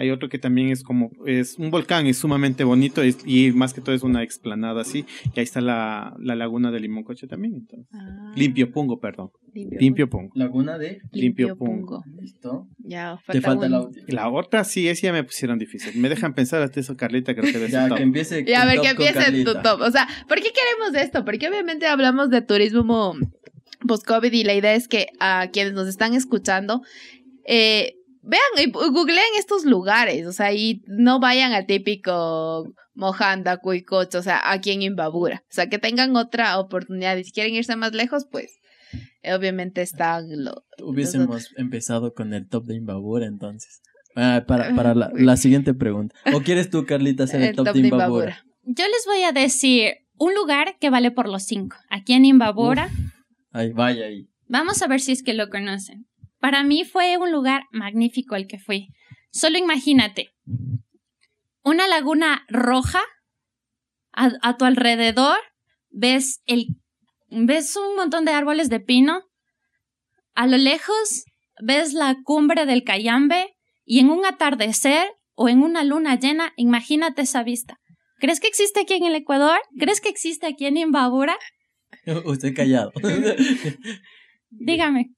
Hay otro que también es como, es un volcán, es sumamente bonito es- y más que todo es una explanada así. Y ahí está la, la laguna de Limoncoche también. Entonces. Ah, Limpio Pungo, perdón. Limpio, Limpio Pungo. Laguna de... Limpio Limpio Pungo. Pungo. Listo. Ya, Te falta un- la última. La otra sí, esa ya me pusieron difícil. Me dejan pensar hasta eso, Carlita, creo que Ya, que empiece Ya, a ver, que empiece tu top. O sea, ¿por qué queremos esto? Porque obviamente hablamos de turismo post-COVID y la idea es que a quienes nos están escuchando, eh, vean y googleen estos lugares, o sea, y no vayan al típico Mojanda, Cuicocho, o sea, aquí en Imbabura. O sea, que tengan otra oportunidad y si quieren irse más lejos, pues eh, obviamente están lo, Hubiésemos empezado con el top de Imbabura entonces. Ah, para para la, la, siguiente pregunta. ¿O quieres tú, Carlita, hacer el, top, de Imbabura? Yo les voy a decir un lugar que vale por los cinco. Aquí en Imbabura. Ahí, vaya ahí. Vamos a ver si es que lo conocen. Para mí fue un lugar magnífico el que fui. Solo imagínate, una laguna roja a, tu alrededor, ves el ves un montón de árboles de pino, a lo lejos ves la cumbre del Cayambe y en un atardecer o en una luna llena, imagínate esa vista. ¿Crees que existe aquí en el Ecuador? ¿Crees que existe aquí en Imbabura? Usted callado. Dígame.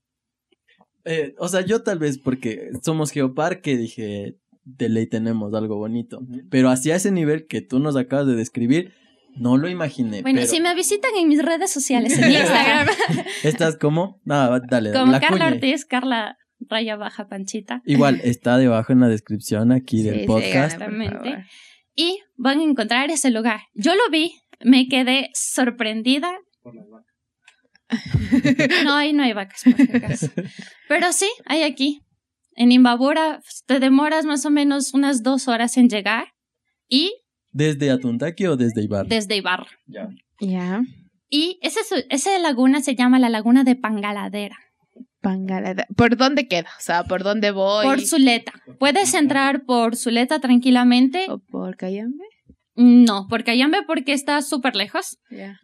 Eh, o sea, yo tal vez porque somos Geoparque dije, de ley tenemos algo bonito. Pero hacia ese nivel que tú nos acabas de describir, no lo imaginé. Bueno, si me visitan en mis redes sociales, en Instagram. ¿Estás como? No, dale, Como Carla Ortiz, Carla Raya Baja Panchita. Igual, está debajo en la descripción aquí del podcast. Exactamente. Y van a encontrar ese lugar. Yo lo vi, me quedé sorprendida. Por las vacas. no, ahí no hay vacas, por acaso. Pero sí, hay aquí. En Imbabura te demoras más o menos unas dos horas en llegar y... ¿Desde Atuntaqui o desde Ibarra? Desde Ibarra. Ya. Ya. Y esa, esa laguna se llama la laguna de Pangaladera. Pangaladera. ¿Por dónde queda? O sea, ¿por dónde voy? Por Zuleta. Puedes entrar por Zuleta tranquilamente. ¿O por Cayambe? No, por Cayambe porque está súper lejos.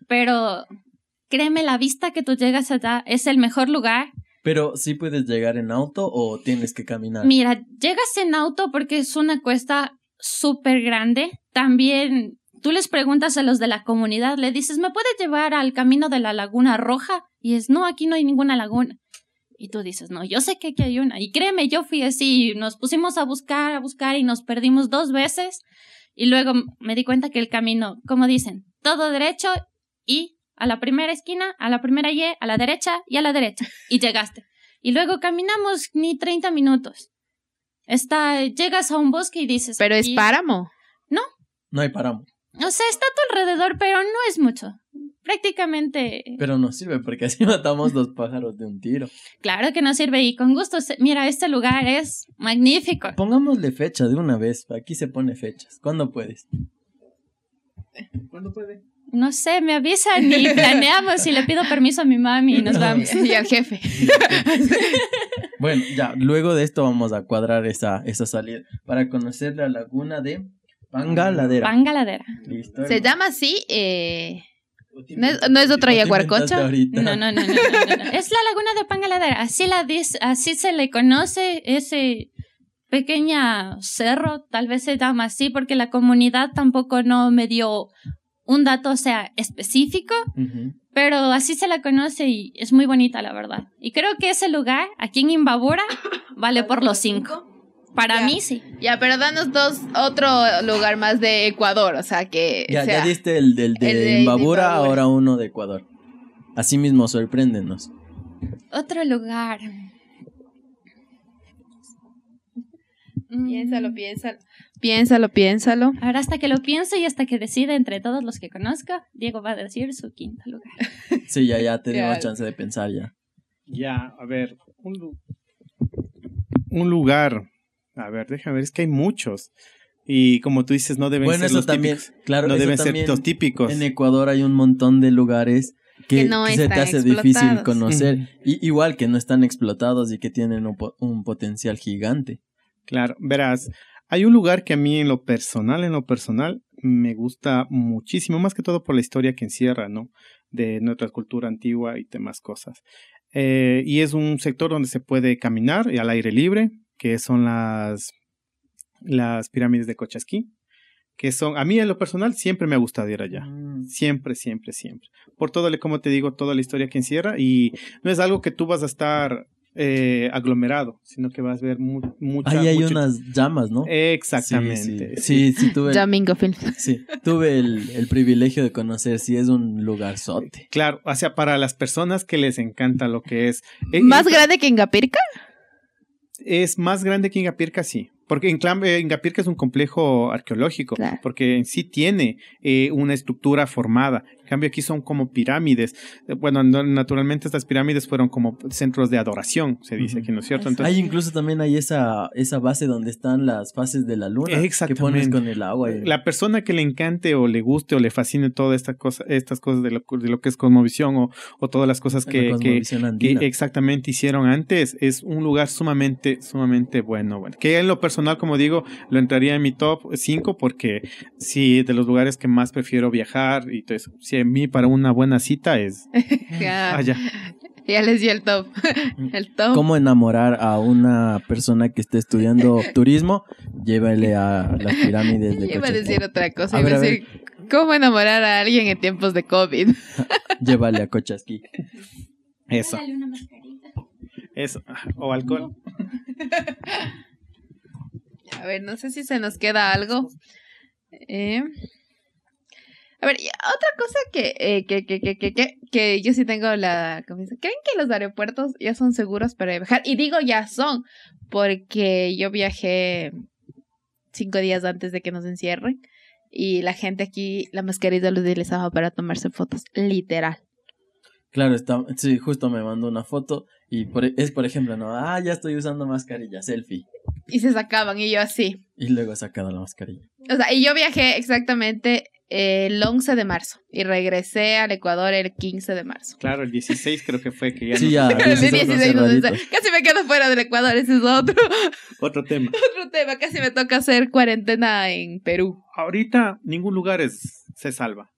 Pero créeme, la vista que tú llegas allá es el mejor lugar. Pero sí puedes llegar en auto o tienes que caminar. Mira, llegas en auto porque es una cuesta súper grande. También tú les preguntas a los de la comunidad, le dices, ¿me puedes llevar al camino de la Laguna Roja? Y es, no, aquí no hay ninguna laguna. Y tú dices, no, yo sé que aquí hay una. Y créeme, yo fui así, nos pusimos a buscar, a buscar y nos perdimos dos veces. Y luego me di cuenta que el camino, como dicen, todo derecho y a la primera esquina, a la primera Y, a la derecha y a la derecha. Y llegaste. Y luego caminamos ni 30 minutos. Está, llegas a un bosque y dices. ¿Pero es páramo? No. No hay páramo. O sea, está a tu alrededor, pero no es mucho. Prácticamente. Pero no sirve porque así matamos dos pájaros de un tiro. Claro que no sirve y con gusto. Mira, este lugar es magnífico. Pongámosle fecha de una vez. Aquí se pone fechas. ¿Cuándo puedes? ¿Cuándo puede? No sé, me avisan y planeamos y le pido permiso a mi mami y nos vamos. Y al jefe. bueno, ya, luego de esto vamos a cuadrar esa, esa salida para conocer la laguna de Pangaladera. Pangaladera. Listo. Se llama así, eh... ¿No es, ¿No es otra Yaguarcocha? No, no, no, no, no, Es la laguna de Pangaladera. Así, la así se le conoce ese pequeña cerro, tal vez se llama así, porque la comunidad tampoco no me dio un dato, sea, específico, pero así se la conoce y es muy bonita, la verdad. Y creo que ese lugar, aquí en Imbabura, vale por los cinco. Para mí sí. Ya, pero danos dos, otro lugar más de Ecuador, o sea que... Ya, ya diste el, del de, Imbabura, ahora uno de Ecuador. Así mismo, sorpréndenos. Otro lugar. Piénsalo, piénsalo. Piénsalo, piénsalo. Ahora hasta que lo piense y hasta que decida entre todos los que conozco, Diego va a decir su quinto lugar. Sí, ya, ya tenemos chance de pensar ya. Ya, a ver, un, un lugar. A ver, déjame ver, es que hay muchos. Y como tú dices, no deben ser los también, típicos. Claro, no eso deben también ser los típicos. En Ecuador hay un montón de lugares que, Que no que se te hace difícil conocer. Y, igual que no están explotados y que tienen un, po- un potencial gigante. Claro, verás, hay un lugar que a mí en lo personal, en lo personal, me gusta muchísimo, más que todo por la historia que encierra, ¿no? De nuestra cultura antigua y demás cosas. Eh, y es un sector donde se puede caminar y al aire libre, que son las, las pirámides de Cochasquí, que son, a mí en lo personal siempre me ha gustado ir allá. Siempre, siempre, siempre. Por todo, el- como te digo, toda la historia que encierra y no es algo que tú vas a estar eh, aglomerado, sino que vas a ver mu mucha... Ahí hay mucho- unas llamas, ¿no? Exactamente. Sí, sí, sí, tuve, Jamingo Film. sí, tuve el, el privilegio de conocer, sí, es un lugar sote. Claro, o sea, para las personas que les encanta lo que es... eh, ¿Más eh, grande que en Gapirca? Es más grande que Ingapirca, sí. Porque Ingapirca es un complejo arqueológico, Claro. porque en sí tiene eh, una estructura formada. Cambio, aquí son como pirámides. Eh, Bueno, no- naturalmente estas pirámides fueron como centros de adoración, se dice Ujú. aquí, ¿no es cierto? Entonces, Hay incluso también hay esa, esa base donde están las fases de la luna. Que Exactamente. pones con el agua. y- la persona que le encante o le guste o le fascine todas estas cosas, estas cosas de lo, de lo que es cosmovisión o, o todas las cosas la que, que, cosmovisión que exactamente hicieron antes, es un lugar sumamente, sumamente bueno. bueno. Que en lo personal, como digo, lo entraría en mi top 5 porque sí, de los lugares que más prefiero viajar y todo eso. Si a mí para una buena cita es Ya, allá. ya les di el top. el top. ¿Cómo enamorar a una persona que esté estudiando turismo? Llévale a las pirámides de Yo iba a decir otra cosa. A Iba ver, a a decir, ¿cómo enamorar a alguien en tiempos de COVID? Llévale a Cochasquí. Eso, Dale una mascarita. eso. O alcohol. A ver, no sé si se nos queda algo. Eh, A ver, otra cosa que, eh, que, que, que, que, que, que yo sí tengo la confianza. ¿Creen que los aeropuertos ya son seguros para viajar? Y digo ya son, porque yo viajé cinco días antes de que nos encierren. Y la gente aquí, la mascarilla lo utilizaba para tomarse fotos, literal. Claro, está, sí, justo me mandó una foto y por- e, es por ejemplo, no, ah, ya estoy usando mascarilla, selfie. Y se sacaban, y yo así. Y luego sacado la mascarilla. O sea, y yo viajé exactamente el 11 de marzo y regresé al Ecuador el 15 de marzo. Claro, el 16 creo que fue que ya Sí, ya. El esos son 16, cerraditos. 16. Casi me quedo fuera del Ecuador, ese es otro, Otro tema. otro tema. Casi me toca hacer cuarentena en Perú. Ahorita ningún lugar es, se salva.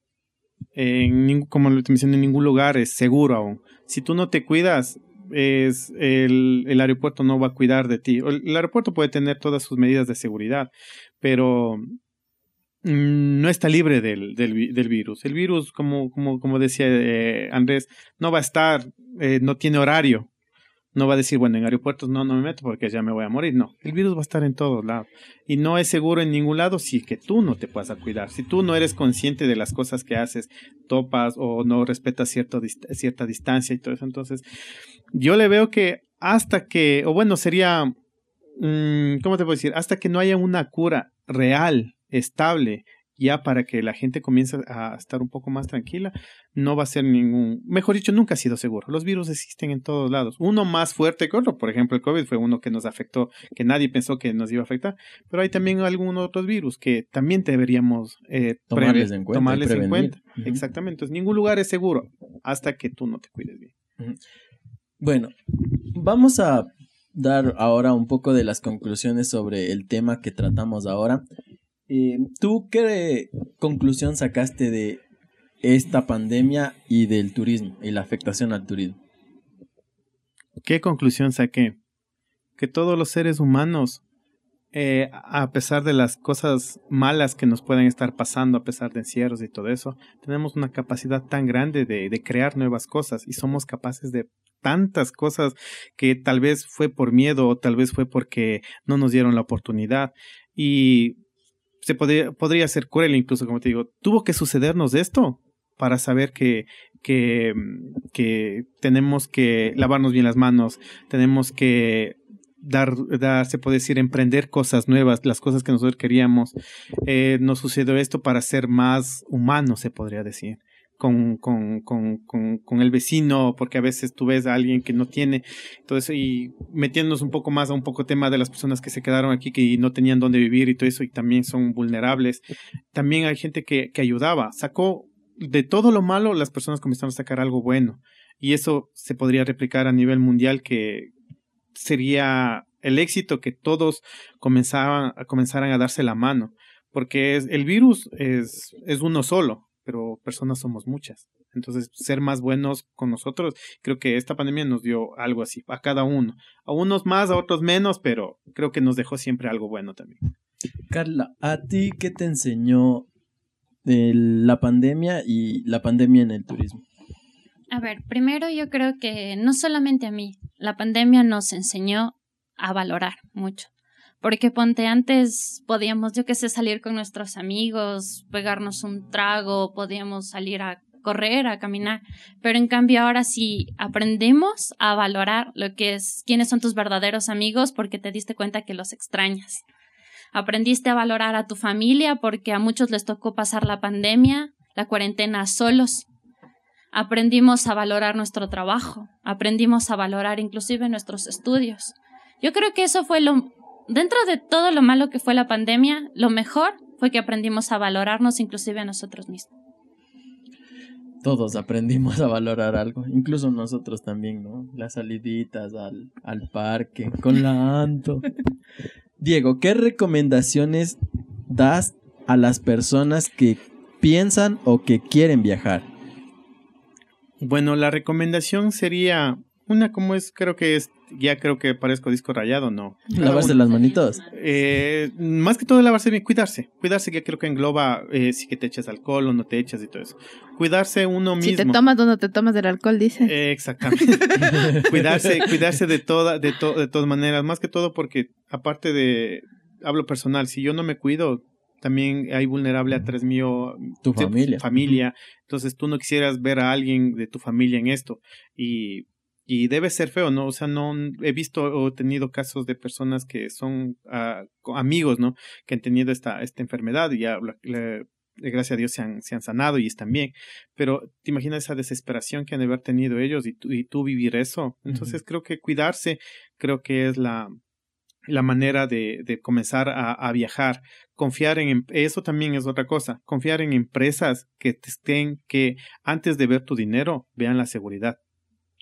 En ningún- como te mencioné, en ningún lugar es seguro aún. Si tú no te cuidas, es el, el aeropuerto no va a cuidar de ti. El, el aeropuerto puede tener todas sus medidas de seguridad, pero no está libre del, del, vi- del virus. El virus, como, como, como decía eh, Andrés, no va a estar, eh, no tiene horario. No va a decir, bueno, en aeropuertos no, no me meto porque ya me voy a morir. No, el virus va a estar en todos lados. Y no es seguro en ningún lado si que tú no te puedas cuidar. Si tú no eres consciente de las cosas que haces, topas o no respetas cierta distancia y todo eso. Entonces, yo le veo que hasta que, o bueno, sería, mm, ¿cómo te puedo decir? Hasta que no haya una cura real, estable, ya para que la gente comience a estar un poco más tranquila, no va a ser ningún, mejor dicho, nunca ha sido seguro. Los virus existen en todos lados. Uno más fuerte que otro, por ejemplo, el COVID fue uno que nos afectó, que nadie pensó que nos iba a afectar, pero hay también algunos otros virus que también deberíamos eh, Tomarles en cuenta. tomarles en cuenta. Exactamente. Entonces, ningún lugar es seguro hasta que tú no te cuides bien. Bueno, vamos a dar ahora un poco de las conclusiones sobre el tema que tratamos ahora. Eh, ¿Tú qué conclusión sacaste de esta pandemia y del turismo y la afectación al turismo? ¿Qué conclusión saqué? Que todos los seres humanos, eh, a pesar de las cosas malas que nos pueden estar pasando, a pesar de encierros y todo eso, tenemos una capacidad tan grande de, de crear nuevas cosas y somos capaces de tantas cosas que tal vez fue por miedo o tal vez fue porque no nos dieron la oportunidad. Y se podría, podría ser cruel incluso, como te digo, tuvo que sucedernos esto para saber que, que, que tenemos que lavarnos bien las manos, tenemos que dar, dar, se puede decir, emprender cosas nuevas, las cosas que nosotros queríamos. Eh, nos sucedió esto para ser más humanos, se podría decir. Con, con, con, con, el vecino, porque a veces tú ves a alguien que no tiene, entonces, y metiéndonos un poco más a un poco tema de las personas que se quedaron aquí, que no tenían dónde vivir y todo eso, y también son vulnerables. También hay gente que, que ayudaba, sacó de todo lo malo, las personas comenzaron a sacar algo bueno. Y eso se podría replicar a nivel mundial, que sería el éxito que todos comenzaban, comenzaran a darse la mano. Porque es, el virus es, es uno solo, pero personas somos muchas. Entonces, ser más buenos con nosotros, creo que esta pandemia nos dio algo así, a cada uno. A unos más, a otros menos, pero creo que nos dejó siempre algo bueno también. Carla, ¿a ti qué te enseñó de la pandemia y la pandemia en el turismo? A ver, primero yo creo que no solamente a mí, la pandemia nos enseñó a valorar mucho. Porque ponte antes podíamos, yo qué sé, salir con nuestros amigos, pegarnos un trago, podíamos salir a correr, a caminar, pero en cambio ahora sí aprendemos a valorar lo que es quiénes son tus verdaderos amigos porque te diste cuenta que los extrañas. Aprendiste a valorar a tu familia porque a muchos les tocó pasar la pandemia, la cuarentena solos. Aprendimos a valorar nuestro trabajo, aprendimos a valorar inclusive nuestros estudios. Yo creo que eso fue lo, dentro de todo lo malo que fue la pandemia, lo mejor fue que aprendimos a valorarnos inclusive a nosotros mismos. Todos aprendimos a valorar algo, incluso nosotros también, ¿no? Las saliditas al, al parque, con la Anto. Diego, ¿qué recomendaciones das a las personas que piensan o que quieren viajar? Bueno, la recomendación sería una como es, creo que es, ya creo que parezco disco rayado, ¿no? Lavarse las manitos. Eh, más que todo lavarse bien, cuidarse. Cuidarse que creo que engloba eh, si que te echas alcohol o no te echas y todo eso. Cuidarse uno mismo. Si te tomas o no te tomas del alcohol, dice. Eh, exactamente. cuidarse, cuidarse de toda, de, to, de todas maneras. Más que todo porque, aparte de, hablo personal, si yo no me cuido, también hay vulnerable atrás mío tu familia. familia. Entonces tú no quisieras ver a alguien de tu familia en esto. Y, y debe ser feo, ¿no? O sea, no he visto o tenido casos de personas que son uh, amigos, ¿no? Que han tenido esta, esta enfermedad y ya le, gracias a Dios se han, se han sanado y están bien. Pero te imaginas esa desesperación que han de haber tenido ellos y tú, y tú vivir eso. Entonces uh -huh. creo que cuidarse, creo que es la, la manera de, de comenzar a, a, viajar, confiar en eso también es otra cosa, confiar en empresas que te estén, que antes de ver tu dinero vean la seguridad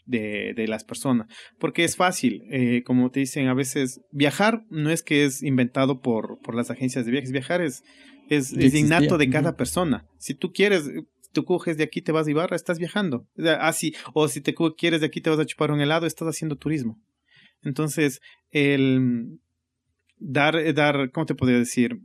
de, de las personas, porque es fácil, eh, como te dicen a veces, viajar no es que es inventado por, por las agencias de viajes, viajar es, es, es innato de cada persona, si tú quieres, tú coges de aquí, te vas a Ibarra, estás viajando, así, o si te quieres de aquí, te vas a chupar un helado, estás haciendo turismo. Entonces, el dar, dar, ¿cómo te podría decir?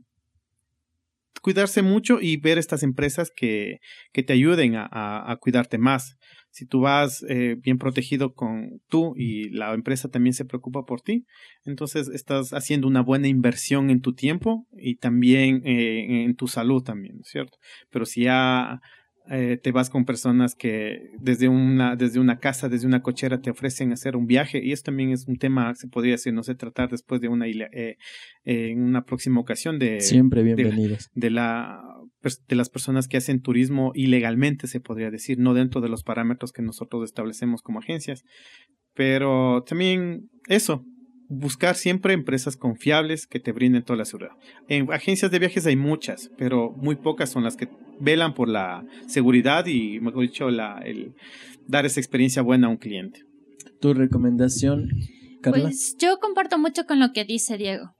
Cuidarse mucho y ver estas empresas que, que te ayuden a, a, a cuidarte más. Si tú vas eh, bien protegido con tú y la empresa también se preocupa por ti, entonces estás haciendo una buena inversión en tu tiempo y también eh, en tu salud también, ¿cierto? Pero si ya eh, te vas con personas que desde una, desde una casa, desde una cochera te ofrecen hacer un viaje y eso también es un tema, se podría decir, no sé, tratar después de una, eh, en una próxima ocasión de... Siempre bienvenidos. De, de, la, de las personas que hacen turismo ilegalmente, se podría decir, no dentro de los parámetros que nosotros establecemos como agencias. Pero también eso, buscar siempre empresas confiables que te brinden toda la seguridad. En agencias de viajes hay muchas, pero muy pocas son las que velan por la seguridad y, mejor dicho, la, el dar esa experiencia buena a un cliente. ¿Tu recomendación, Carla? Pues yo comparto mucho con lo que dice Diego.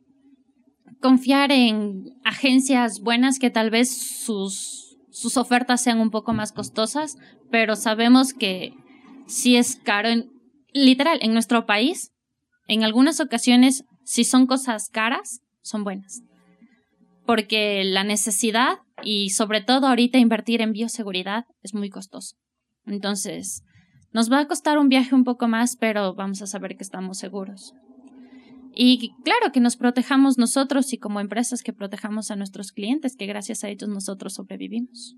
Confiar en agencias buenas que tal vez sus, sus ofertas sean un poco más costosas, pero sabemos que si es caro, en, literal, en nuestro país en algunas ocasiones, si son cosas caras, son buenas. Porque la necesidad y sobre todo ahorita invertir en bioseguridad es muy costoso. Entonces, nos va a costar un viaje un poco más, pero vamos a saber que estamos seguros. Y claro, que nos protejamos nosotros y como empresas que protejamos a nuestros clientes, que gracias a ellos nosotros sobrevivimos.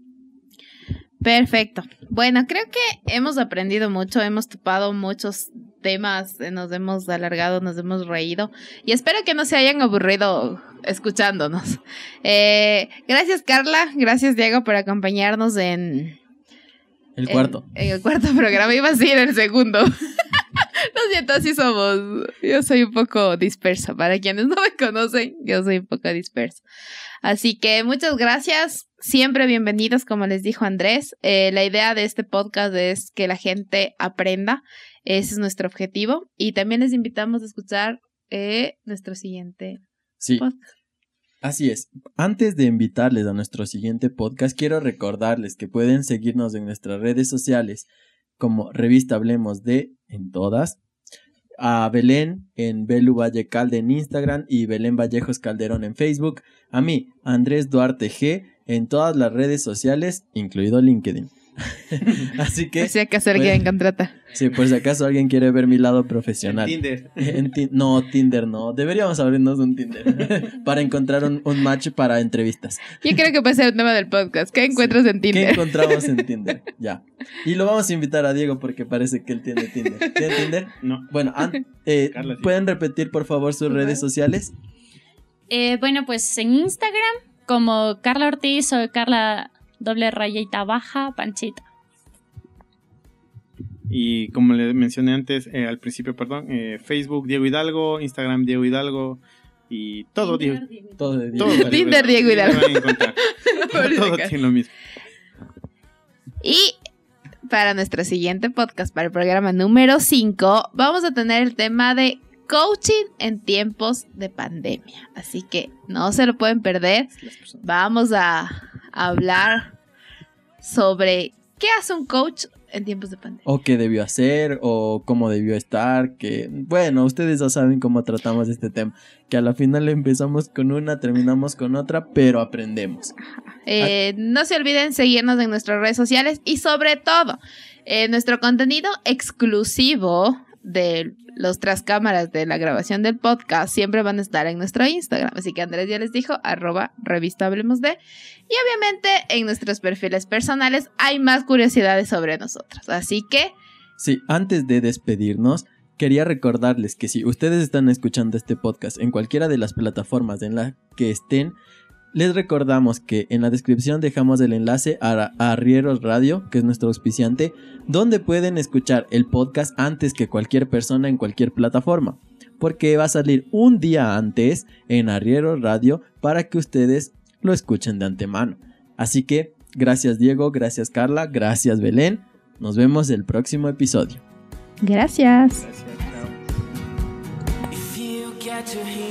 Perfecto. Bueno, creo que hemos aprendido mucho, hemos topado muchos temas, nos hemos alargado, nos hemos reído y espero que no se hayan aburrido escuchándonos. Eh, gracias Carla, gracias Diego por acompañarnos en... El cuarto. En, en el cuarto programa, iba a decir el segundo. Lo siento, así somos. Yo soy un poco dispersa. Para quienes no me conocen, yo soy un poco dispersa. Así que muchas gracias. Siempre bienvenidos, como les dijo Andrés. Eh, la idea de este podcast es que la gente aprenda. Ese es nuestro objetivo. Y también les invitamos a escuchar eh, nuestro siguiente sí. podcast. Así es. Antes de invitarles a nuestro siguiente podcast, quiero recordarles que pueden seguirnos en nuestras redes sociales como Revista Hablemos de en todas. A Belén en Belu Valle Calde en Instagram y Belén Vallejos Calderón en Facebook. A mí, Andrés Duarte G en todas las redes sociales, incluido LinkedIn. Así que. Si acaso alguien pues, contrata. Sí, por si acaso alguien quiere ver mi lado profesional. En Tinder. En ti no, Tinder no. Deberíamos abrirnos un Tinder para encontrar un, un, match para entrevistas. Yo creo que puede ser un tema del podcast. ¿Qué encuentras sí. en Tinder? ¿Qué encontramos en Tinder? Ya. Y lo vamos a invitar a Diego porque parece que él tiene Tinder. ¿Tiene Tinder? No. Bueno, eh, ¿pueden repetir por favor sus redes sociales? Eh, bueno, pues en Instagram, como Carla Ortiz o Carla doble rayita baja, panchita. Y como le mencioné antes, eh, al principio, perdón, eh, Facebook Diego Hidalgo, Instagram Diego Hidalgo y todo Diego. Todo de Todo Diego. Tinder Diego Hidalgo. Lo van a encontrar. todo tiene lo mismo. Y para nuestro siguiente podcast, para el programa número 5, vamos a tener el tema de coaching en tiempos de pandemia. Así que no se lo pueden perder. Vamos a hablar sobre qué hace un coach en tiempos de pandemia. O qué debió hacer, o cómo debió estar, que... Bueno, ustedes ya saben cómo tratamos este tema. Que a la final empezamos con una, terminamos con otra, pero aprendemos. Eh, no se olviden seguirnos en nuestras redes sociales y sobre todo eh, nuestro contenido exclusivo de los tras cámaras de la grabación del podcast siempre van a estar en nuestro Instagram. Así que Andrés ya les dijo, arroba revista Hablemos de. Y obviamente en nuestros perfiles personales hay más curiosidades sobre nosotros. Así que Sí, antes de despedirnos, quería recordarles que si ustedes están escuchando este podcast en cualquiera de las plataformas en la que estén, les recordamos que en la descripción dejamos el enlace a, Arrieros Radio, que es nuestro auspiciante, donde pueden escuchar el podcast antes que cualquier persona en cualquier plataforma. Porque va a salir un día antes en Arrieros Radio para que ustedes lo escuchen de antemano. Así que, gracias Diego, gracias Carla, gracias Belén. Nos vemos el próximo episodio. gracias. Gracias,